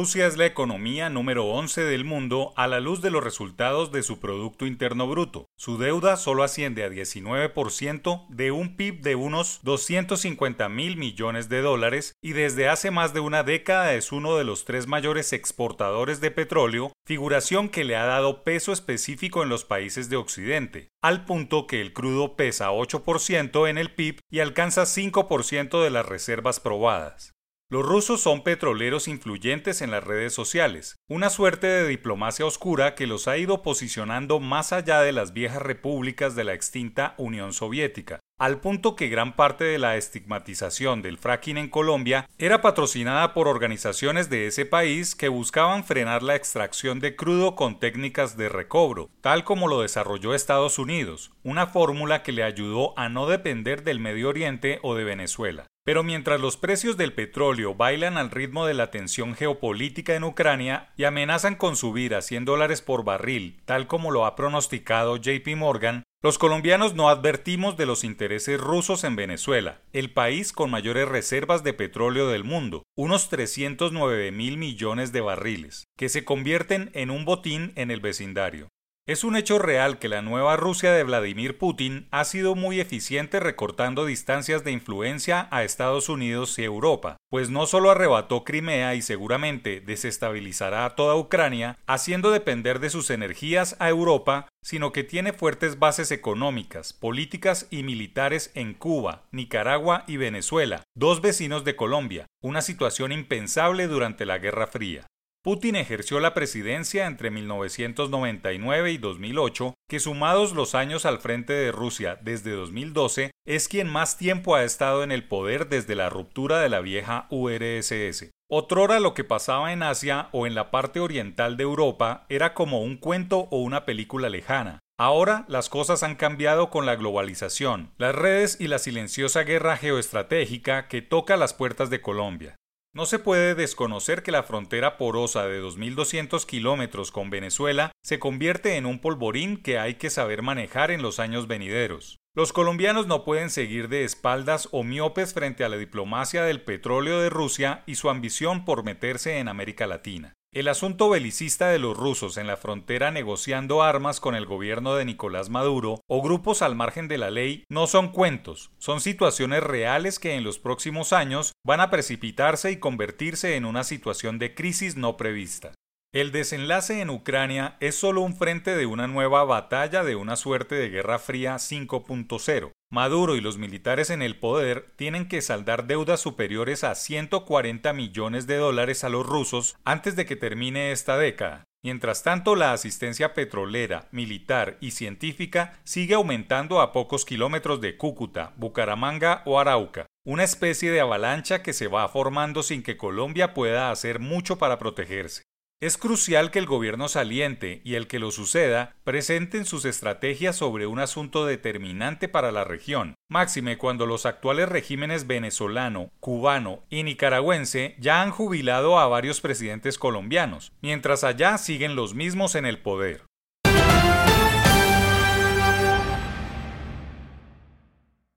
Rusia es la economía número 11 del mundo a la luz de los resultados de su Producto Interno Bruto. Su deuda solo asciende a 19% de un PIB de unos 250 mil millones de dólares y desde hace más de una década es uno de los tres mayores exportadores de petróleo, figuración que le ha dado peso específico en los países de Occidente, al punto que el crudo pesa 8% en el PIB y alcanza 5% de las reservas probadas. Los rusos son petroleros influyentes en las redes sociales, una suerte de diplomacia oscura que los ha ido posicionando más allá de las viejas repúblicas de la extinta Unión Soviética, al punto que gran parte de la estigmatización del fracking en Colombia era patrocinada por organizaciones de ese país que buscaban frenar la extracción de crudo con técnicas de recobro, tal como lo desarrolló Estados Unidos, una fórmula que le ayudó a no depender del Medio Oriente o de Venezuela. Pero mientras los precios del petróleo bailan al ritmo de la tensión geopolítica en Ucrania y amenazan con subir a 100 dólares por barril, tal como lo ha pronosticado JP Morgan, los colombianos no advertimos de los intereses rusos en Venezuela, el país con mayores reservas de petróleo del mundo, unos 309 mil millones de barriles, que se convierten en un botín en el vecindario. Es un hecho real que la nueva Rusia de Vladimir Putin ha sido muy eficiente recortando distancias de influencia a Estados Unidos y Europa, pues no solo arrebató Crimea y seguramente desestabilizará a toda Ucrania, haciendo depender de sus energías a Europa, sino que tiene fuertes bases económicas, políticas y militares en Cuba, Nicaragua y Venezuela, dos vecinos de Colombia, una situación impensable durante la Guerra Fría. Putin ejerció la presidencia entre 1999 y 2008, que sumados los años al frente de Rusia desde 2012, es quien más tiempo ha estado en el poder desde la ruptura de la vieja URSS. Otrora lo que pasaba en Asia o en la parte oriental de Europa era como un cuento o una película lejana. Ahora las cosas han cambiado con la globalización, las redes y la silenciosa guerra geoestratégica que toca las puertas de Colombia. No se puede desconocer que la frontera porosa de 2.200 kilómetros con Venezuela se convierte en un polvorín que hay que saber manejar en los años venideros. Los colombianos no pueden seguir de espaldas o miopes frente a la diplomacia del petróleo de Rusia y su ambición por meterse en América Latina. El asunto belicista de los rusos en la frontera negociando armas con el gobierno de Nicolás Maduro o grupos al margen de la ley no son cuentos, son situaciones reales que en los próximos años van a precipitarse y convertirse en una situación de crisis no prevista. El desenlace en Ucrania es solo un frente de una nueva batalla de una suerte de Guerra Fría 5.0. Maduro y los militares en el poder tienen que saldar deudas superiores a 140 millones de dólares a los rusos antes de que termine esta década. Mientras tanto, la asistencia petrolera, militar y científica sigue aumentando a pocos kilómetros de Cúcuta, Bucaramanga o Arauca, una especie de avalancha que se va formando sin que Colombia pueda hacer mucho para protegerse. Es crucial que el gobierno saliente y el que lo suceda presenten sus estrategias sobre un asunto determinante para la región, máxime cuando los actuales regímenes venezolano, cubano y nicaragüense ya han jubilado a varios presidentes colombianos, mientras allá siguen los mismos en el poder.